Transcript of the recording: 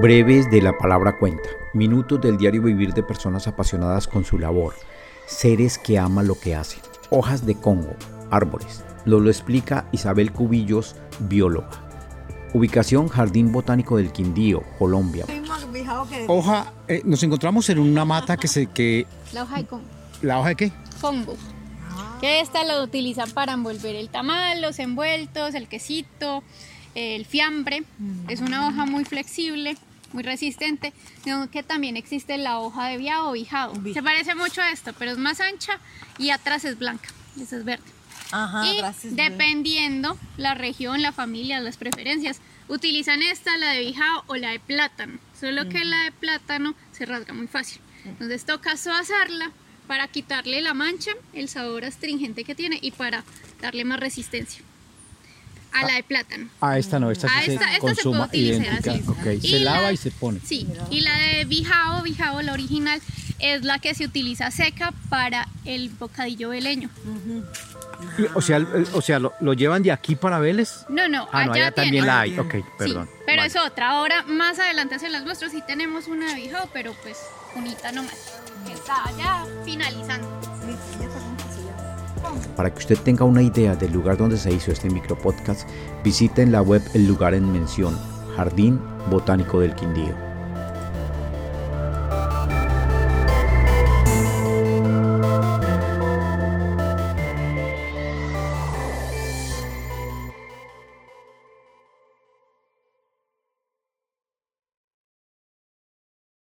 Breves de la palabra cuenta. Minutos del diario vivir de personas apasionadas con su labor. Seres que aman lo que hacen. Hojas de Congo. Árboles. Lo lo explica Isabel Cubillos, bióloga. Ubicación Jardín Botánico del Quindío, Colombia. Hoja, eh, nos encontramos en una mata que se que La hoja de Congo. la hoja de qué? Congo. Que esta la utilizan para envolver el tamal, los envueltos, el quesito, el fiambre. Es una hoja muy flexible, muy resistente. sino que también existe la hoja de viado o. Se parece mucho a esto, pero es más ancha y atrás es blanca. Esa es verde. Ajá, y gracias. dependiendo la región, la familia, las preferencias, utilizan esta, la de bijao o la de plátano. Solo que la de plátano se rasga muy fácil. Entonces toca suavizarla para quitarle la mancha, el sabor astringente que tiene y para darle más resistencia. A la de plátano. Ah, esta no, esta sí Ah, se esta- esta se puede consuma utilizar idéntica. así. Ok, Y se lava la- y se pone. Sí, y la de bijao, bijao, la original, es la que se utiliza seca para el bocadillo veleño. O sea, o sea, lo, lo llevan de aquí para Vélez. No, no, Ah, no, allá allá también la hay. Ok, perdón. Sí, pero Vale. es otra. Ahora, más adelante hacia las nuestras sí tenemos una de bijao, pero pues unita nomás. que Está ya finalizando. Para que usted tenga una idea del lugar donde se hizo este micropodcast, visite en la web el lugar en mención, Jardín Botánico del Quindío.